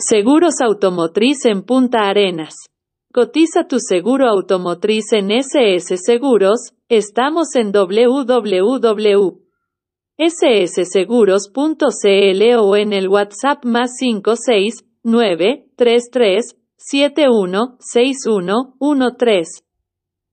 Seguros Automotriz en Punta Arenas. Cotiza tu seguro automotriz en SS Seguros, estamos en www.ssseguros.cl o en el WhatsApp más 56 33 71 61